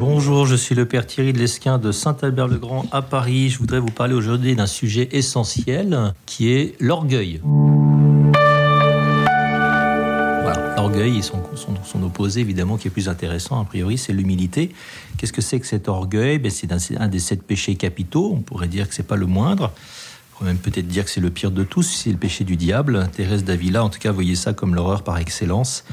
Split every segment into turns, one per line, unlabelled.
Bonjour, je suis le père Thierry de Lesquin de Saint-Albert-le-Grand à Paris. Je voudrais vous parler aujourd'hui d'un sujet essentiel qui est l'orgueil. L'orgueil et son, opposé, évidemment, qui est plus intéressant, a priori, c'est l'humilité. Qu'est-ce que c'est que cet orgueil? Ben, C'est un, des sept péchés capitaux. On pourrait dire que c'est pas le moindre. Même peut-être dire que c'est le pire de tous, c'est le péché du diable. Thérèse d'Avila, en tout cas, voyez ça comme l'horreur par excellence.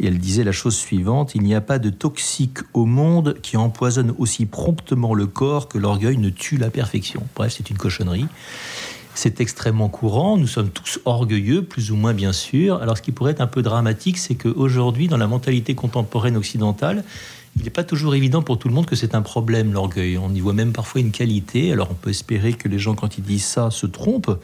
Et elle disait la chose suivante Il n'y a pas de toxique au monde qui empoisonne aussi promptement le corps que l'orgueil ne tue la perfection. Bref, c'est une cochonnerie. C'est extrêmement courant, nous sommes tous orgueilleux, plus ou moins bien sûr. Alors ce qui pourrait être un peu dramatique, c'est qu'aujourd'hui, dans la mentalité contemporaine occidentale, il n'est pas toujours évident pour tout le monde que c'est un problème, l'orgueil. On y voit même parfois une qualité. Alors on peut espérer que les gens, quand ils disent ça, se trompent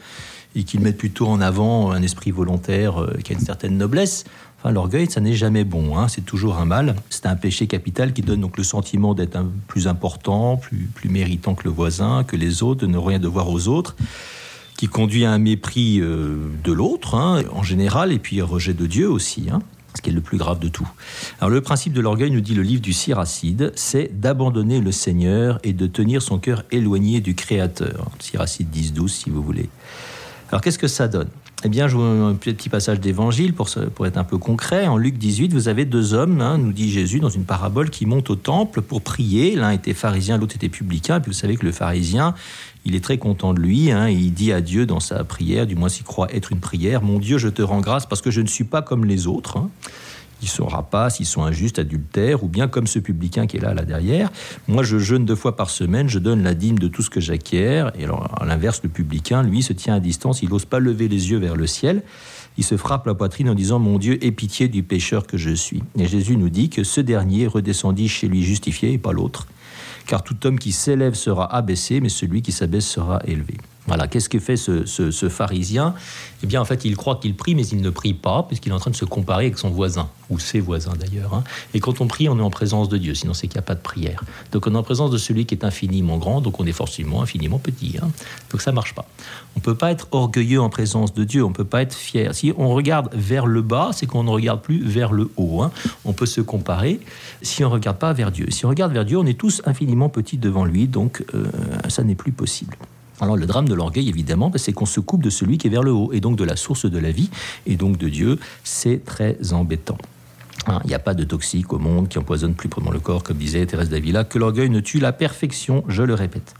et qu'ils mettent plutôt en avant un esprit volontaire euh, qui a une certaine noblesse. Enfin, l'orgueil, ça n'est jamais bon, hein. c'est toujours un mal. C'est un péché capital qui donne donc le sentiment d'être plus important, plus, méritant que le voisin, que les autres, de ne rien devoir aux autres qui conduit à un mépris euh, de l'autre, hein, en général, et puis un rejet de Dieu aussi. Hein, ce qui est le plus grave de tout. Alors le principe de l'orgueil, nous dit le livre du Siracide, c'est d'abandonner le Seigneur et de tenir son cœur éloigné du Créateur. Siracide 10-12 si vous voulez. Alors qu'est-ce que ça donne? Eh bien, je vous un petit passage d'évangile pour, pour, être un peu concret. En Luc 18, vous avez deux hommes, hein, nous dit Jésus, dans une parabole, qui montent au temple pour prier. L'un était pharisien, l'autre était publicain. Et puis vous savez que le pharisien, il est très content de lui. Hein, il dit à Dieu dans sa prière, du moins s'il croit être une prière, Mon Dieu, je te rends grâce parce que je ne suis pas comme les autres. Hein. Ils sont rapaces, ils sont injustes, adultères, ou bien comme ce publicain qui est là, là derrière. Moi, je jeûne deux fois par semaine, je donne la dîme de tout ce que j'acquiers. Et alors, à l'inverse, le publicain, lui, se tient à distance, il n'ose pas lever les yeux vers le ciel. Il se frappe la poitrine en disant Mon Dieu, aie pitié du pécheur que je suis. Et Jésus nous dit que ce dernier redescendit chez lui justifié et pas l'autre car tout homme qui s'élève sera abaissé, mais celui qui s'abaisse sera élevé. Voilà, qu'est-ce que fait ce, pharisien? Eh bien, en fait, il croit qu'il prie, mais il ne prie pas, puisqu'il est en train de se comparer avec son voisin, ou ses voisins d'ailleurs. Hein. Et quand on prie, on est en présence de Dieu, sinon c'est qu'il n'y a pas de prière. Donc on est en présence de celui qui est infiniment grand, donc on est forcément infiniment petit. Hein. Donc ça marche pas. On ne peut pas être orgueilleux en présence de Dieu, on ne peut pas être fier. Si on regarde vers le bas, c'est qu'on ne regarde plus vers le haut. Hein. On peut se comparer si on regarde pas vers Dieu. Si on regarde vers Dieu, on est tous infiniment petits devant lui, donc euh, ça n'est plus possible. Alors le drame de l'orgueil, évidemment, c'est qu'on se coupe de celui qui est vers le haut, et donc de la source de la vie, et donc de Dieu. C'est très embêtant. Hein, il n'y a pas de toxique au monde qui empoisonne plus probablement le corps, comme disait Thérèse d'Avila, que l'orgueil ne tue la perfection, je le répète.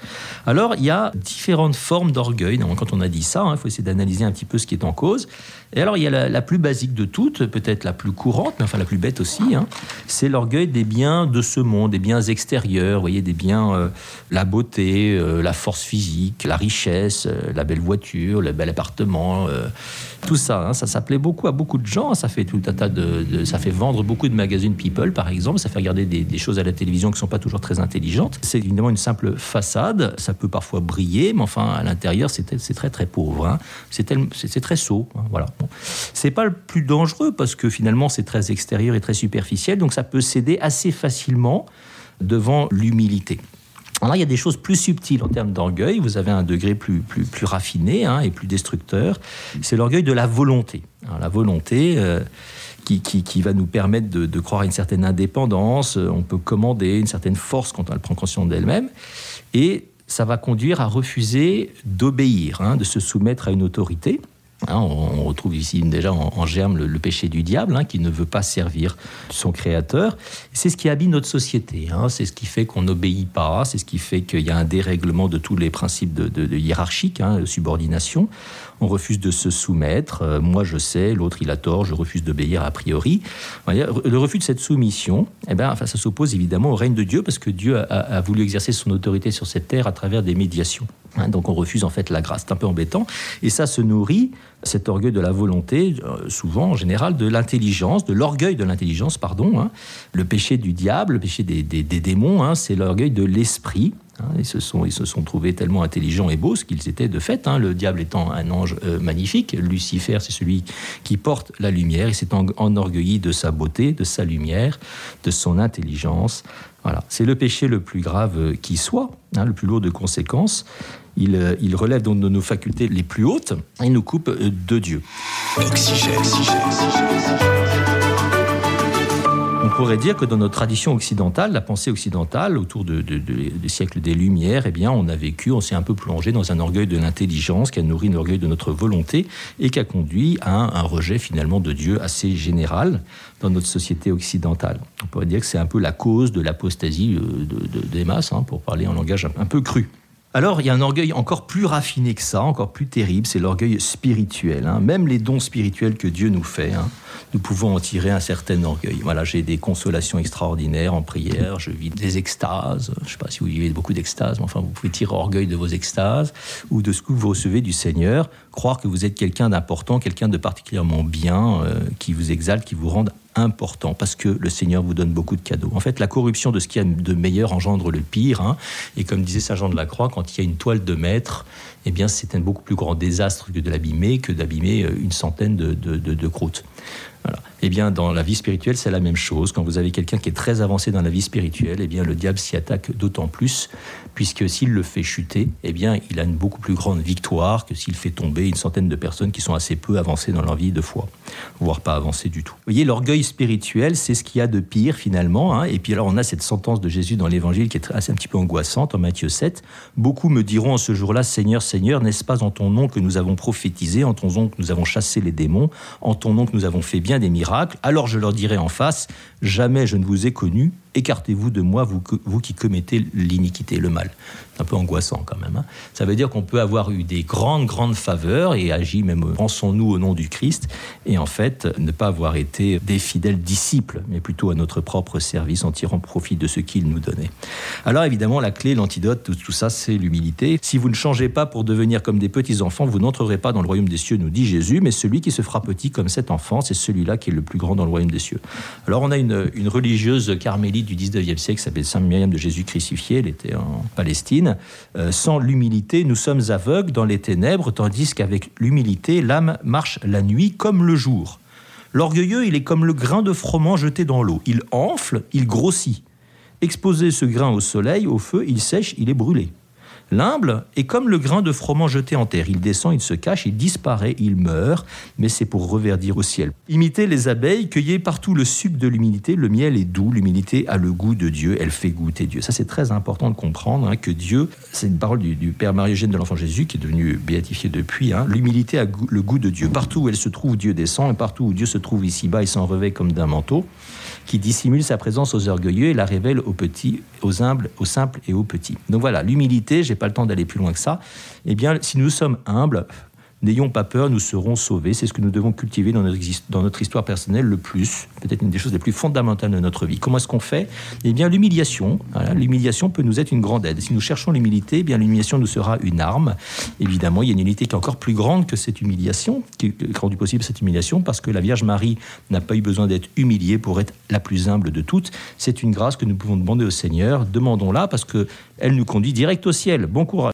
Alors, il y a différentes formes d'orgueil. Quand on a dit ça, il hein, faut essayer d'analyser un petit peu ce qui est en cause. Et alors, il y a la, plus basique de toutes, peut-être la plus courante, mais enfin la plus bête aussi, hein, c'est l'orgueil des biens de ce monde, des biens extérieurs, vous voyez, des biens, euh, la beauté, euh, la force physique, la richesse, euh, la belle voiture, le bel appartement, tout ça. ça, ça beaucoup à beaucoup de gens, ça fait tout un tas de ça fait vendre beaucoup de magazines People, par exemple. Ça fait regarder des, choses à la télévision qui ne sont pas toujours très intelligentes. C'est évidemment une simple façade. Ça peut parfois briller, mais enfin, à l'intérieur, c'est très, très pauvre. Hein. C'est très sot. Hein, voilà. C'est pas le plus dangereux parce que finalement, c'est très extérieur et très superficiel. Donc, ça peut céder assez facilement devant l'humilité. Alors, il y a des choses plus subtiles en termes d'orgueil. Vous avez un degré plus, raffiné hein, et plus destructeur. C'est l'orgueil de la volonté. la volonté, euh, qui, va nous permettre de, croire à une certaine indépendance. On peut commander une certaine force quand elle prend conscience d'elle-même. Et ça va conduire à refuser d'obéir, hein, de se soumettre à une autorité. Hein, on, retrouve ici déjà en, germe le, péché du diable, hein, qui ne veut pas servir son créateur. C'est ce qui habille notre société. Hein. c'est ce qui fait qu'on n'obéit pas. C'est ce qui fait qu'il y a un dérèglement de tous les principes de, de, de hiérarchique, de subordination. On refuse de se soumettre. Euh, moi, je sais, l'autre, il a tort. Je refuse d'obéir a priori. Le refus de cette soumission, eh ben, ça s'oppose évidemment au règne de Dieu, parce que Dieu a, a voulu exercer son autorité sur cette terre à travers des médiations. donc on refuse en fait la grâce. C'est un peu embêtant. Et ça se nourrit cet orgueil de la volonté, euh, souvent en général de l'intelligence, de l'orgueil de l'intelligence, pardon. Hein. Le péché du diable, le péché des, démons, hein, c'est l'orgueil de l'esprit. Hein. Ils, se sont, trouvés tellement intelligents et beaux, ce qu'ils étaient de fait. Le diable étant un ange euh, magnifique, Lucifer, c'est celui qui porte la lumière. Il s'est enorgueilli de sa beauté, de sa lumière, de son intelligence. Voilà, c'est le péché le plus grave euh, qui soit, le plus lourd de conséquences. Euh, il, relève donc de nos facultés les plus hautes et nous coupe de Dieu. Pourrait dire que dans notre tradition occidentale, la pensée occidentale, autour de, des siècles des Lumières, eh bien, on a vécu, on s'est un peu plongé dans un orgueil de l'intelligence qui a nourri l'orgueil de notre volonté et qui a conduit à un, rejet finalement de Dieu assez général dans notre société occidentale. On pourrait dire que c'est un peu la cause de l'apostasie euh, des masses, hein, pour parler en langage un peu cru. Alors, il y a un orgueil encore plus raffiné que ça, encore plus terrible, c'est l'orgueil spirituel. Hein. Même les dons spirituels que Dieu nous fait, hein, nous pouvons en tirer un certain orgueil. Voilà, j'ai des consolations extraordinaires en prière, je vis des extases. Je ne sais pas si vous vivez beaucoup d'extases, mais enfin, vous pouvez tirer orgueil de vos extases ou de ce que vous recevez du Seigneur, croire que vous êtes quelqu'un d'important, quelqu'un de particulièrement bien, euh, qui vous exalte, qui vous rende important parce que le Seigneur vous donne beaucoup de cadeaux. En fait, la corruption de ce qu'il y a de meilleur engendre le pire. Hein. Et comme disait Saint Jean de la Croix, quand il y a une toile de maître, eh bien, c'est un beaucoup plus grand désastre que de l'abîmer, que d'abîmer euh, une centaine de, de croûtes. Voilà. Eh bien, dans la vie spirituelle, c'est la même chose. Quand vous avez quelqu'un qui est très avancé dans la vie spirituelle, eh bien, le diable s'y attaque d'autant plus, puisque s'il le fait chuter, eh bien, il a une beaucoup plus grande victoire que s'il fait tomber une centaine de personnes qui sont assez peu avancées dans leur vie de foi, voire pas avancées du tout. Vous voyez, l'orgueil spirituel, c'est ce qu'il y a de pire finalement. Hein. Et puis alors, on a cette sentence de Jésus dans l'Évangile qui est assez un petit peu angoissante en Matthieu 7. Beaucoup me diront en ce jour-là, Seigneur, Seigneur, n'est-ce pas en ton nom que nous avons prophétisé, en ton nom que nous avons chassé les démons, en ton nom que nous avons fait bien des miracles alors je leur dirai en face, jamais je ne vous ai connu, écartez-vous de moi, vous, qui commettez l'iniquité, le mal. C'est un peu angoissant quand même. Hein. Ça veut dire qu'on peut avoir eu des grandes, grandes faveurs et agi même, pensons-nous au nom du Christ, et en fait ne pas avoir été des fidèles disciples, mais plutôt à notre propre service en tirant profit de ce qu'il nous donnait. Alors évidemment, la clé, l'antidote, tout, tout ça, c'est l'humilité. Si vous ne changez pas pour devenir comme des petits-enfants, vous n'entrerez pas dans le royaume des cieux, nous dit Jésus, mais celui qui se fera petit comme cet enfant, c'est celui-là qui est le plus grand dans le royaume des cieux. Alors on a une, une religieuse carmélite du 19e siècle s'appelle Sainte Myriam de Jésus crucifié, elle était en Palestine. Euh, sans l'humilité, nous sommes aveugles dans les ténèbres, tandis qu'avec l'humilité, l'âme marche la nuit comme le jour. L'orgueilleux, il est comme le grain de froment jeté dans l'eau. Il enfle, il grossit. Exposer ce grain au soleil, au feu, il sèche, il est brûlé. L'humble est comme le grain de froment jeté en terre. Il descend, il se cache, il disparaît, il meurt, mais c'est pour reverdir au ciel. Imitez les abeilles, cueillez partout le sucre de l'humilité. Le miel est doux, l'humilité a le goût de Dieu, elle fait goûter Dieu. Ça, c'est très important de comprendre hein, que Dieu, c'est une parole du, Père Marie-Eugène de l'Enfant Jésus, qui est devenu béatifié depuis. Hein. L'humilité a le goût de Dieu. Partout où elle se trouve, Dieu descend, et partout où Dieu se trouve ici-bas, il s'en revêt comme d'un manteau qui dissimule sa présence aux orgueilleux et la révèle aux petits, aux humbles, aux simples et aux petits. Donc voilà, l'humilité, j'ai pas le temps d'aller plus loin que ça. Eh bien, si nous sommes humbles, N'ayons pas peur, nous serons sauvés. C'est ce que nous devons cultiver dans notre, histoire personnelle le plus, peut-être une des choses les plus fondamentales de notre vie. Comment est-ce qu'on fait? Eh bien, l'humiliation. l'humiliation peut nous être une grande aide. Si nous cherchons l'humilité, eh bien l'humiliation nous sera une arme. Évidemment, il y a une humilité qui est encore plus grande que cette humiliation, qui a rendu possible cette humiliation, parce que la Vierge Marie n'a pas eu besoin d'être humiliée pour être la plus humble de toutes. C'est une grâce que nous pouvons demander au Seigneur. Demandons-la parce que elle nous conduit direct au ciel. Bon courage.